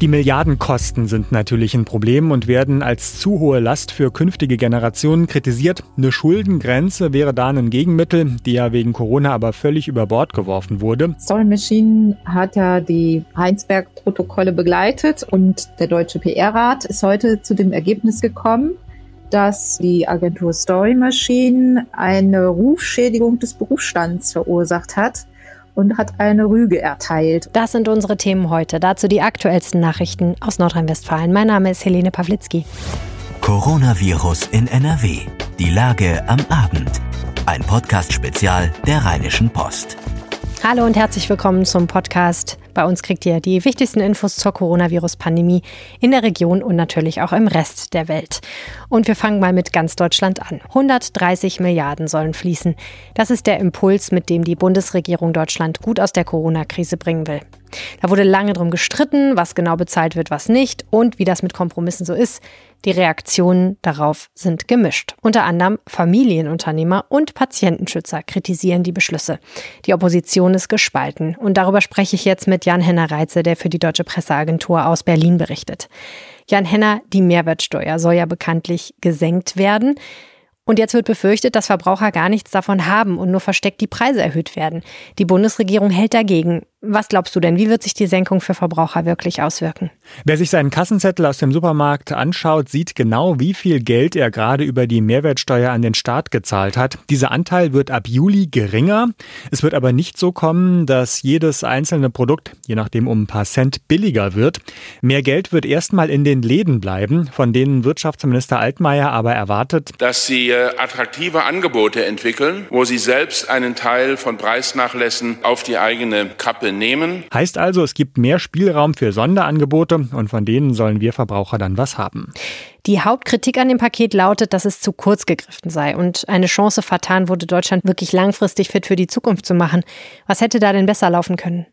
Die Milliardenkosten sind natürlich ein Problem und werden als zu hohe Last für künftige Generationen kritisiert. Eine Schuldengrenze wäre da ein Gegenmittel, die ja wegen Corona aber völlig über Bord geworfen wurde. Story Machine hat ja die Heinsberg-Protokolle begleitet und der Deutsche PR-Rat ist heute zu dem Ergebnis gekommen, dass die Agentur Story Machine eine Rufschädigung des Berufsstands verursacht hat und hat eine Rüge erteilt. Das sind unsere Themen heute. Dazu die aktuellsten Nachrichten aus Nordrhein-Westfalen. Mein Name ist Helene Pawlitzki. Coronavirus in NRW. Die Lage am Abend. Ein Podcast-Spezial der Rheinischen Post. Hallo und herzlich willkommen zum Podcast. Bei uns kriegt ihr die wichtigsten Infos zur Coronavirus-Pandemie in der Region und natürlich auch im Rest der Welt. Und wir fangen mal mit ganz Deutschland an. 130 Milliarden sollen fließen. Das ist der Impuls, mit dem die Bundesregierung Deutschland gut aus der Corona-Krise bringen will. Da wurde lange drum gestritten, was genau bezahlt wird, was nicht und wie das mit Kompromissen so ist. Die Reaktionen darauf sind gemischt. Unter anderem Familienunternehmer und Patientenschützer kritisieren die Beschlüsse. Die Opposition ist gespalten. Und darüber spreche ich jetzt mit Jan-Henner Reitze, der für die Deutsche Presseagentur aus Berlin berichtet. Jan Henner, die Mehrwertsteuer soll ja bekanntlich gesenkt werden. Und jetzt wird befürchtet, dass Verbraucher gar nichts davon haben und nur versteckt die Preise erhöht werden. Die Bundesregierung hält dagegen. Was glaubst du denn, wie wird sich die Senkung für Verbraucher wirklich auswirken? Wer sich seinen Kassenzettel aus dem Supermarkt anschaut, sieht genau, wie viel Geld er gerade über die Mehrwertsteuer an den Staat gezahlt hat. Dieser Anteil wird ab Juli geringer. Es wird aber nicht so kommen, dass jedes einzelne Produkt, je nachdem um ein paar Cent, billiger wird. Mehr Geld wird erstmal in den Läden bleiben, von denen Wirtschaftsminister Altmaier aber erwartet, dass sie äh, attraktive Angebote entwickeln, wo sie selbst einen Teil von Preisnachlässen auf die eigene Kappe nehmen. Heißt also, es gibt mehr Spielraum für Sonderangebote und von denen sollen wir Verbraucher dann was haben. Die Hauptkritik an dem Paket lautet, dass es zu kurz gegriffen sei und eine Chance vertan wurde, Deutschland wirklich langfristig fit für die Zukunft zu machen. Was hätte da denn besser laufen können?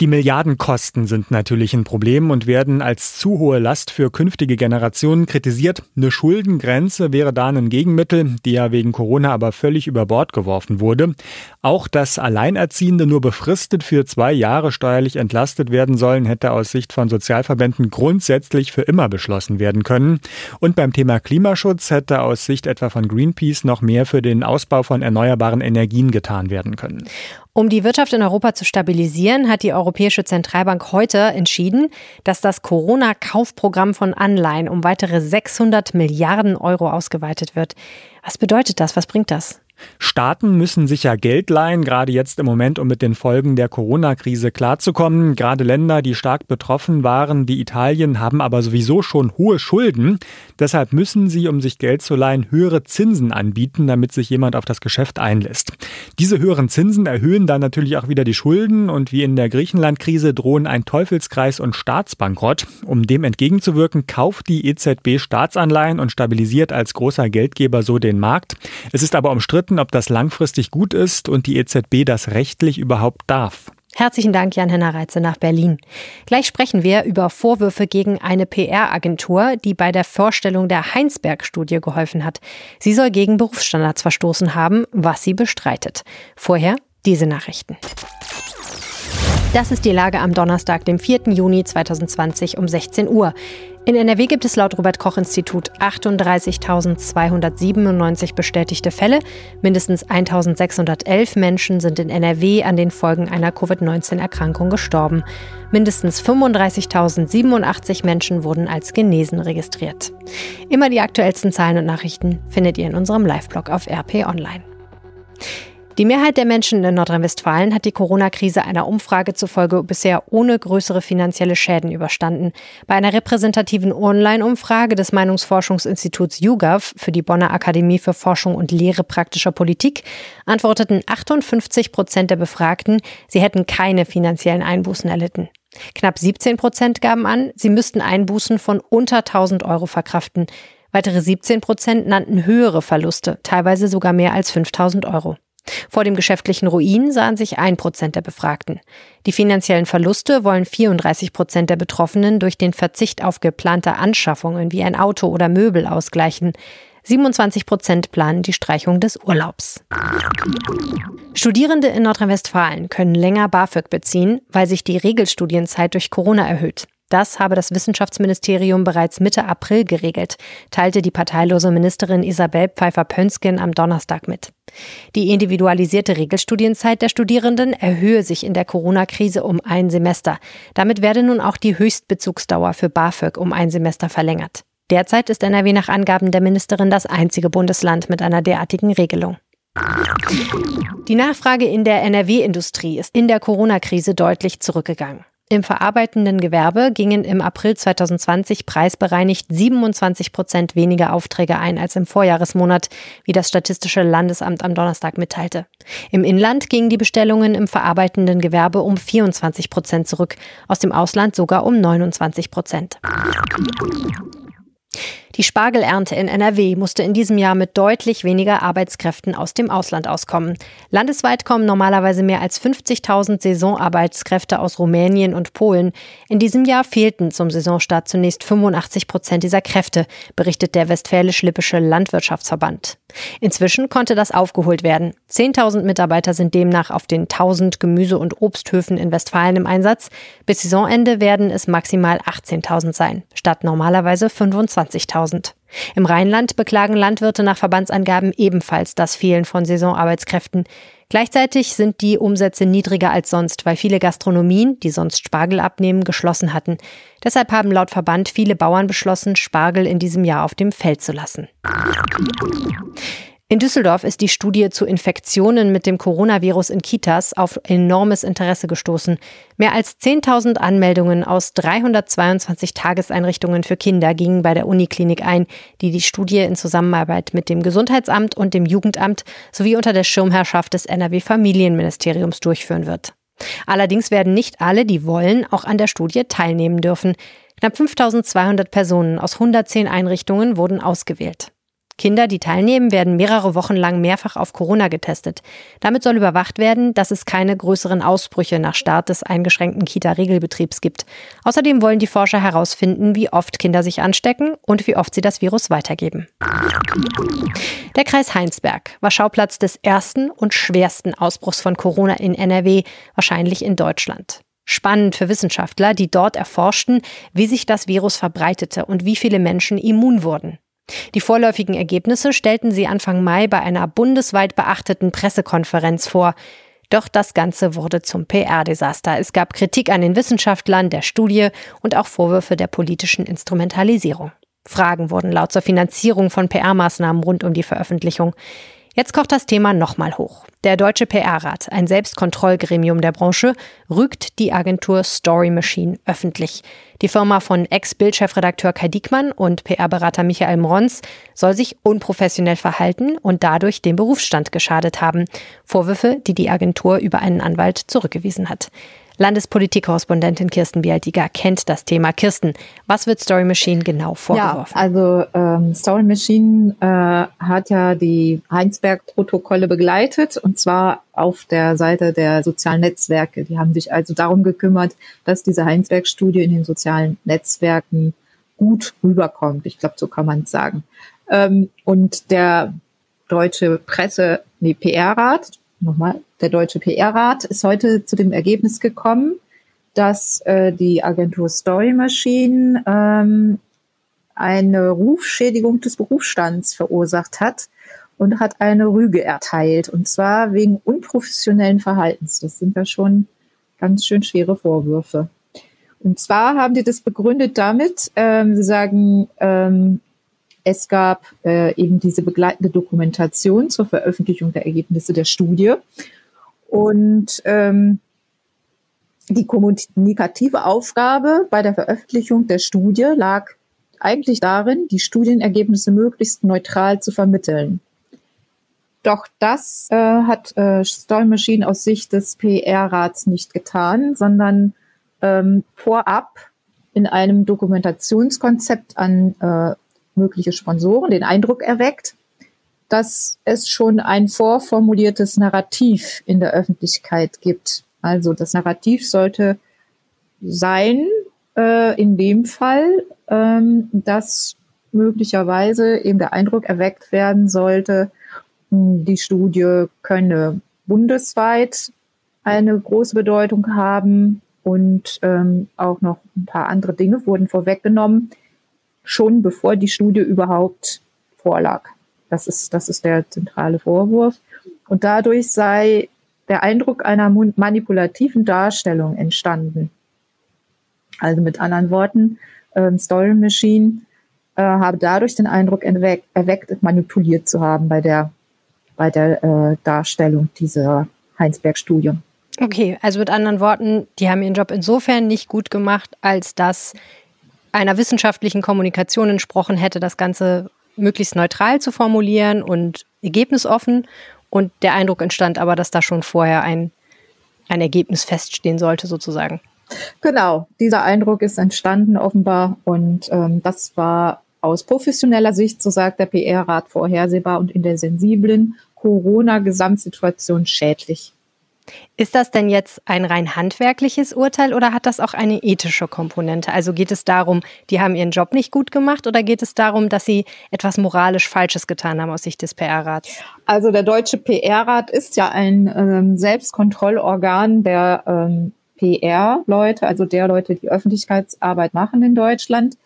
Die Milliardenkosten sind natürlich ein Problem und werden als zu hohe Last für künftige Generationen kritisiert. Eine Schuldengrenze wäre da ein Gegenmittel, die ja wegen Corona aber völlig über Bord geworfen wurde. Auch dass Alleinerziehende nur befristet für zwei Jahre steuerlich entlastet werden sollen, hätte aus Sicht von Sozialverbänden grundsätzlich für immer beschlossen werden können. Und beim Thema Klimaschutz hätte aus Sicht etwa von Greenpeace noch mehr für den Ausbau von erneuerbaren Energien getan werden können. Um die Wirtschaft in Europa zu stabilisieren, hat die Europäische Zentralbank heute entschieden, dass das Corona-Kaufprogramm von Anleihen um weitere 600 Milliarden Euro ausgeweitet wird. Was bedeutet das? Was bringt das? Staaten müssen sich ja Geld leihen, gerade jetzt im Moment, um mit den Folgen der Corona-Krise klarzukommen. Gerade Länder, die stark betroffen waren, wie Italien, haben aber sowieso schon hohe Schulden. Deshalb müssen sie, um sich Geld zu leihen, höhere Zinsen anbieten, damit sich jemand auf das Geschäft einlässt. Diese höheren Zinsen erhöhen dann natürlich auch wieder die Schulden und wie in der Griechenland-Krise drohen ein Teufelskreis und Staatsbankrott. Um dem entgegenzuwirken, kauft die EZB Staatsanleihen und stabilisiert als großer Geldgeber so den Markt. Es ist aber umstritten, umstritten, ob das langfristig gut ist und die EZB das rechtlich überhaupt darf. Herzlichen Dank, Jan-Henner Reitze nach Berlin. Gleich sprechen wir über Vorwürfe gegen eine PR-Agentur, die bei der Vorstellung der Heinsberg-Studie geholfen hat. Sie soll gegen Berufsstandards verstoßen haben, was sie bestreitet. Vorher diese Nachrichten. Das ist die Lage am Donnerstag, dem 4. Juni 2020 um 16 Uhr. In NRW gibt es laut Robert Koch Institut 38.297 bestätigte Fälle. Mindestens 1.611 Menschen sind in NRW an den Folgen einer Covid-19-Erkrankung gestorben. Mindestens 35.087 Menschen wurden als genesen registriert. Immer die aktuellsten Zahlen und Nachrichten findet ihr in unserem Live-Blog auf RP Online. Die Mehrheit der Menschen in Nordrhein-Westfalen hat die Corona-Krise einer Umfrage zufolge bisher ohne größere finanzielle Schäden überstanden. Bei einer repräsentativen Online-Umfrage des Meinungsforschungsinstituts YouGov für die Bonner Akademie für Forschung und Lehre praktischer Politik antworteten 58 Prozent der Befragten, sie hätten keine finanziellen Einbußen erlitten. Knapp 17 Prozent gaben an, sie müssten Einbußen von unter 1000 Euro verkraften. Weitere 17 Prozent nannten höhere Verluste, teilweise sogar mehr als 5000 Euro. Vor dem geschäftlichen Ruin sahen sich ein Prozent der Befragten. Die finanziellen Verluste wollen 34 Prozent der Betroffenen durch den Verzicht auf geplante Anschaffungen wie ein Auto oder Möbel ausgleichen. 27 Prozent planen die Streichung des Urlaubs. Studierende in Nordrhein-Westfalen können länger BAföG beziehen, weil sich die Regelstudienzeit durch Corona erhöht. Das habe das Wissenschaftsministerium bereits Mitte April geregelt, teilte die parteilose Ministerin Isabel Pfeiffer-Pönsken am Donnerstag mit. Die individualisierte Regelstudienzeit der Studierenden erhöhe sich in der Corona-Krise um ein Semester. Damit werde nun auch die Höchstbezugsdauer für BAföG um ein Semester verlängert. Derzeit ist NRW nach Angaben der Ministerin das einzige Bundesland mit einer derartigen Regelung. Die Nachfrage in der NRW-Industrie ist in der Corona-Krise deutlich zurückgegangen. Im verarbeitenden Gewerbe gingen im April 2020 preisbereinigt 27 Prozent weniger Aufträge ein als im Vorjahresmonat, wie das Statistische Landesamt am Donnerstag mitteilte. Im Inland gingen die Bestellungen im verarbeitenden Gewerbe um 24 Prozent zurück, aus dem Ausland sogar um 29 Prozent. Die Spargelernte in NRW musste in diesem Jahr mit deutlich weniger Arbeitskräften aus dem Ausland auskommen. Landesweit kommen normalerweise mehr als 50.000 Saisonarbeitskräfte aus Rumänien und Polen. In diesem Jahr fehlten zum Saisonstart zunächst 85 Prozent dieser Kräfte, berichtet der Westfälisch-Lippische Landwirtschaftsverband. Inzwischen konnte das aufgeholt werden. 10.000 Mitarbeiter sind demnach auf den 1000 Gemüse- und Obsthöfen in Westfalen im Einsatz. Bis Saisonende werden es maximal 18.000 sein, statt normalerweise 25.000. Im Rheinland beklagen Landwirte nach Verbandsangaben ebenfalls das Fehlen von Saisonarbeitskräften. Gleichzeitig sind die Umsätze niedriger als sonst, weil viele Gastronomien, die sonst Spargel abnehmen, geschlossen hatten. Deshalb haben laut Verband viele Bauern beschlossen, Spargel in diesem Jahr auf dem Feld zu lassen. In Düsseldorf ist die Studie zu Infektionen mit dem Coronavirus in Kitas auf enormes Interesse gestoßen. Mehr als 10.000 Anmeldungen aus 322 Tageseinrichtungen für Kinder gingen bei der Uniklinik ein, die die Studie in Zusammenarbeit mit dem Gesundheitsamt und dem Jugendamt sowie unter der Schirmherrschaft des NRW Familienministeriums durchführen wird. Allerdings werden nicht alle, die wollen, auch an der Studie teilnehmen dürfen. Knapp 5200 Personen aus 110 Einrichtungen wurden ausgewählt. Kinder, die teilnehmen, werden mehrere Wochen lang mehrfach auf Corona getestet. Damit soll überwacht werden, dass es keine größeren Ausbrüche nach Start des eingeschränkten Kita-Regelbetriebs gibt. Außerdem wollen die Forscher herausfinden, wie oft Kinder sich anstecken und wie oft sie das Virus weitergeben. Der Kreis Heinsberg war Schauplatz des ersten und schwersten Ausbruchs von Corona in NRW, wahrscheinlich in Deutschland. Spannend für Wissenschaftler, die dort erforschten, wie sich das Virus verbreitete und wie viele Menschen immun wurden. Die vorläufigen Ergebnisse stellten sie Anfang Mai bei einer bundesweit beachteten Pressekonferenz vor. Doch das Ganze wurde zum PR-Desaster. Es gab Kritik an den Wissenschaftlern, der Studie und auch Vorwürfe der politischen Instrumentalisierung. Fragen wurden laut zur Finanzierung von PR-Maßnahmen rund um die Veröffentlichung. Jetzt kocht das Thema nochmal hoch. Der Deutsche PR-Rat, ein Selbstkontrollgremium der Branche, rügt die Agentur Story Machine öffentlich. Die Firma von Ex-Bild-Chefredakteur Kai Diekmann und PR-Berater Michael Mrons soll sich unprofessionell verhalten und dadurch dem Berufsstand geschadet haben. Vorwürfe, die die Agentur über einen Anwalt zurückgewiesen hat. Landespolitikkorrespondentin Kirsten Bialtiger kennt das Thema. Kirsten, was wird Story Machine genau vorgeworfen? Ja, also ähm, Story Machine äh, hat ja die Heinsberg-Protokolle begleitet und zwar auf der Seite der sozialen Netzwerke. Die haben sich also darum gekümmert, dass diese Heinsberg-Studie in den sozialen Netzwerken gut rüberkommt. Ich glaube, so kann man es sagen. Ähm, und der deutsche Presse, nee, PR-Rat, nochmal, der Deutsche PR-Rat ist heute zu dem Ergebnis gekommen, dass äh, die Agentur Story Machine ähm, eine Rufschädigung des Berufsstands verursacht hat und hat eine Rüge erteilt. Und zwar wegen unprofessionellen Verhaltens. Das sind ja schon ganz schön schwere Vorwürfe. Und zwar haben die das begründet damit, ähm, sie sagen, ähm, es gab äh, eben diese begleitende Dokumentation zur Veröffentlichung der Ergebnisse der Studie. Und ähm, die kommunikative Aufgabe bei der Veröffentlichung der Studie lag eigentlich darin, die Studienergebnisse möglichst neutral zu vermitteln. Doch das äh, hat äh, Story Machine aus Sicht des PR-Rats nicht getan, sondern ähm, vorab in einem Dokumentationskonzept an äh, mögliche Sponsoren den Eindruck erweckt, dass es schon ein vorformuliertes Narrativ in der Öffentlichkeit gibt. Also das Narrativ sollte sein, äh, in dem Fall, ähm, dass möglicherweise eben der Eindruck erweckt werden sollte, die Studie könne bundesweit eine große Bedeutung haben und ähm, auch noch ein paar andere Dinge wurden vorweggenommen, schon bevor die Studie überhaupt vorlag. Das ist, das ist der zentrale Vorwurf. Und dadurch sei der Eindruck einer manipulativen Darstellung entstanden. Also mit anderen Worten, ähm, Story Machine äh, habe dadurch den Eindruck erweckt, erweckt, manipuliert zu haben bei der, bei der äh, Darstellung dieser Heinsberg-Studie. Okay, also mit anderen Worten, die haben ihren Job insofern nicht gut gemacht, als dass einer wissenschaftlichen Kommunikation entsprochen hätte, das Ganze möglichst neutral zu formulieren und ergebnisoffen. Und der Eindruck entstand aber, dass da schon vorher ein, ein Ergebnis feststehen sollte, sozusagen. Genau, dieser Eindruck ist entstanden offenbar und ähm, das war aus professioneller Sicht, so sagt der PR-Rat, vorhersehbar und in der sensiblen Corona-Gesamtsituation schädlich. Ist das denn jetzt ein rein handwerkliches Urteil oder hat das auch eine ethische Komponente? Also geht es darum, die haben ihren Job nicht gut gemacht oder geht es darum, dass sie etwas moralisch Falsches getan haben aus Sicht des PR-Rats? Also der deutsche PR-Rat ist ja ein ähm, Selbstkontrollorgan der ähm, PR-Leute, also der Leute, die Öffentlichkeitsarbeit machen in Deutschland.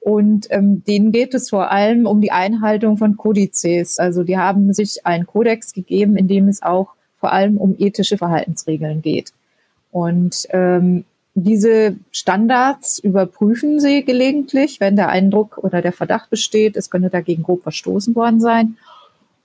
Und ähm, denen geht es vor allem um die Einhaltung von Kodizes. Also die haben sich einen Kodex gegeben, in dem es auch vor allem um ethische Verhaltensregeln geht. Und ähm, diese Standards überprüfen sie gelegentlich, wenn der Eindruck oder der Verdacht besteht, es könnte dagegen grob verstoßen worden sein.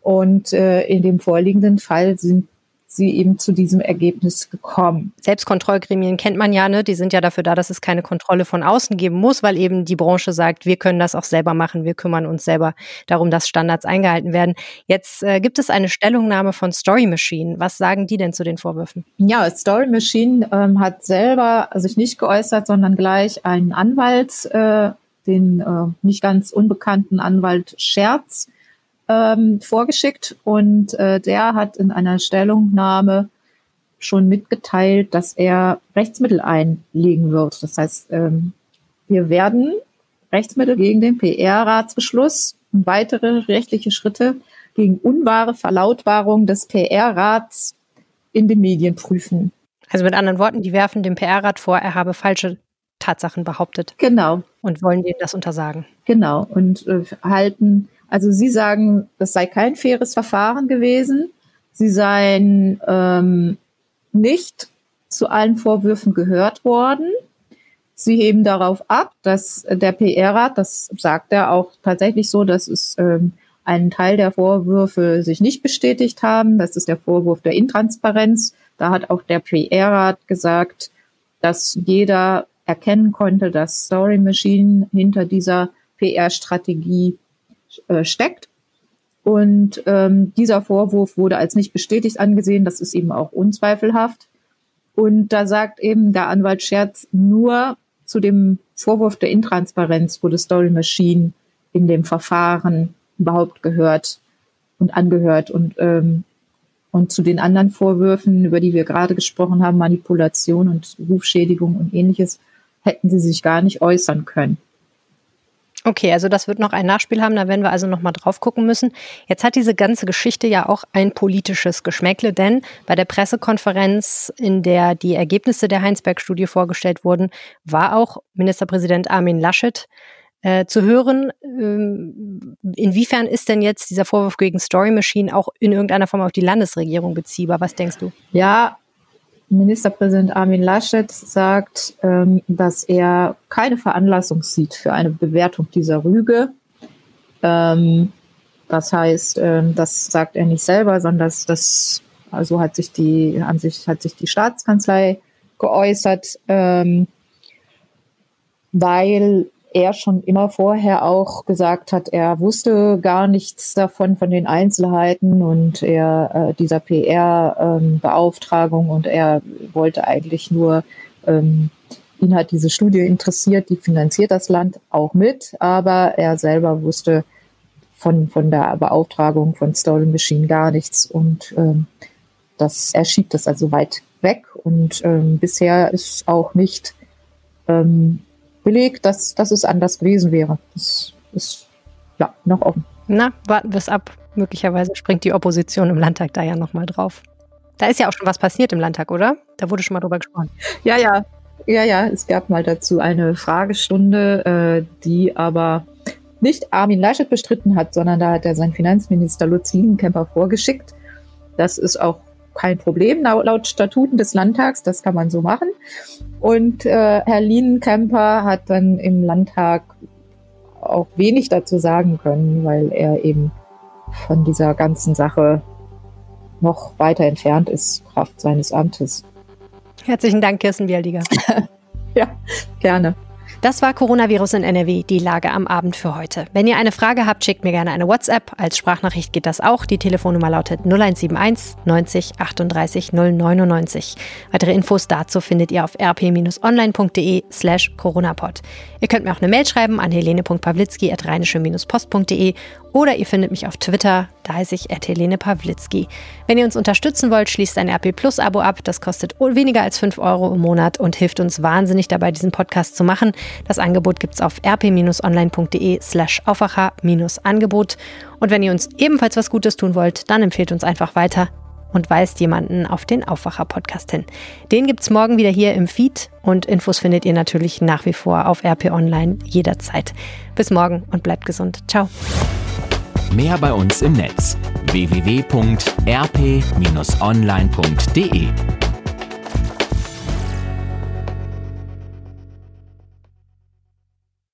Und äh, in dem vorliegenden Fall sind sie eben zu diesem Ergebnis gekommen. Selbstkontrollgremien kennt man ja, ne? Die sind ja dafür da, dass es keine Kontrolle von außen geben muss, weil eben die Branche sagt, wir können das auch selber machen, wir kümmern uns selber darum, dass Standards eingehalten werden. Jetzt äh, gibt es eine Stellungnahme von Story Machine. Was sagen die denn zu den Vorwürfen? Ja, Story Machine ähm, hat selber sich nicht geäußert, sondern gleich einen Anwalt, äh, den äh, nicht ganz unbekannten Anwalt Scherz, ähm, vorgeschickt und äh, der hat in einer Stellungnahme schon mitgeteilt, dass er Rechtsmittel einlegen wird. Das heißt, ähm, wir werden Rechtsmittel gegen den PR-Ratsbeschluss und weitere rechtliche Schritte gegen unwahre Verlautbarung des PR-Rats in den Medien prüfen. Also mit anderen Worten, die werfen dem PR-Rat vor, er habe falsche Tatsachen behauptet. Genau. Und wollen denen das untersagen. Genau. Und äh, halten also Sie sagen, das sei kein faires Verfahren gewesen. Sie seien ähm, nicht zu allen Vorwürfen gehört worden. Sie heben darauf ab, dass der PR-Rat, das sagt er auch tatsächlich so, dass es ähm, einen Teil der Vorwürfe sich nicht bestätigt haben. Das ist der Vorwurf der Intransparenz. Da hat auch der PR-Rat gesagt, dass jeder erkennen konnte, dass Story Machine hinter dieser PR-Strategie äh, steckt. Und ähm, dieser Vorwurf wurde als nicht bestätigt angesehen. Das ist eben auch unzweifelhaft. Und da sagt eben der Anwalt Scherz nur zu dem Vorwurf der Intransparenz wurde Story Machine in dem Verfahren überhaupt gehört und angehört und ähm, und zu den anderen Vorwürfen, über die wir gerade gesprochen haben, Manipulation und Rufschädigung und ähnliches, hätten sie sich gar nicht äußern können. Okay, also das wird noch ein Nachspiel haben, da werden wir also nochmal drauf gucken müssen. Jetzt hat diese ganze Geschichte ja auch ein politisches Geschmäckle, denn bei der Pressekonferenz, in der die Ergebnisse der Heinsberg-Studie vorgestellt wurden, war auch Ministerpräsident Armin Laschet äh, zu hören. Ähm, inwiefern ist denn jetzt dieser Vorwurf gegen Story Machine auch in irgendeiner Form auf die Landesregierung beziehbar? Was denkst du? Ja, Ministerpräsident Armin Laschet sagt, ähm, dass er keine Veranlassung sieht für eine Bewertung dieser Rüge. Ähm, das heißt, ähm, das sagt er nicht selber, sondern das, das also hat sich die, an sich hat sich die Staatskanzlei geäußert, weil er schon immer vorher auch gesagt hat, er wusste gar nichts davon, von den Einzelheiten und er äh, dieser PR-Beauftragung ähm, und er wollte eigentlich nur, ähm, ihn hat diese Studie interessiert, die finanziert das Land auch mit, aber er selber wusste von, von der Beauftragung von Stolen Machine gar nichts und ähm, das, er schiebt das also weit weg und ähm, bisher ist auch nicht belegt, dass, dass es anders gewesen wäre. Das ist ja noch offen. Na, warten wir es ab. Möglicherweise springt die Opposition im Landtag da ja nochmal drauf. Da ist ja auch schon was passiert im Landtag, oder? Da wurde schon mal drüber gesprochen. Ja, ja. Ja, ja, es gab mal dazu eine Fragestunde, äh, die aber nicht Armin Laschet bestritten hat, sondern da hat er seinen Finanzminister Lutz Lienenkemper vorgeschickt. Das ist auch kein Problem laut Statuten des Landtags, das kann man so machen. Und äh, Herr Lienenkemper hat dann im Landtag auch wenig dazu sagen können, weil er eben von dieser ganzen Sache noch weiter entfernt ist, Kraft seines Amtes. Herzlichen Dank, Kirsten Bialdiger. ja, gerne. Das war Coronavirus in NRW, die Lage am Abend für heute. Wenn ihr eine Frage habt, schickt mir gerne eine WhatsApp. Als Sprachnachricht geht das auch. Die Telefonnummer lautet 0171 90 38 099. Weitere Infos dazu findet ihr auf rp-online.de slash coronapod. Ihr könnt mir auch eine Mail schreiben an helene.pawlitzki.rheinische-post.de oder ihr findet mich auf Twitter, da heiße ich Helene Pawlitzki. Wenn ihr uns unterstützen wollt, schließt ein RP Plus Abo ab. Das kostet weniger als 5 Euro im Monat und hilft uns wahnsinnig dabei, diesen Podcast zu machen. Das Angebot gibt es auf rp-online.de slash Aufwacher-Angebot. Und wenn ihr uns ebenfalls was Gutes tun wollt, dann empfehlt uns einfach weiter und weist jemanden auf den Aufwacher-Podcast hin. Den gibt es morgen wieder hier im Feed und Infos findet ihr natürlich nach wie vor auf RP Online jederzeit. Bis morgen und bleibt gesund. Ciao. Mehr bei uns im Netz www.rp-online.de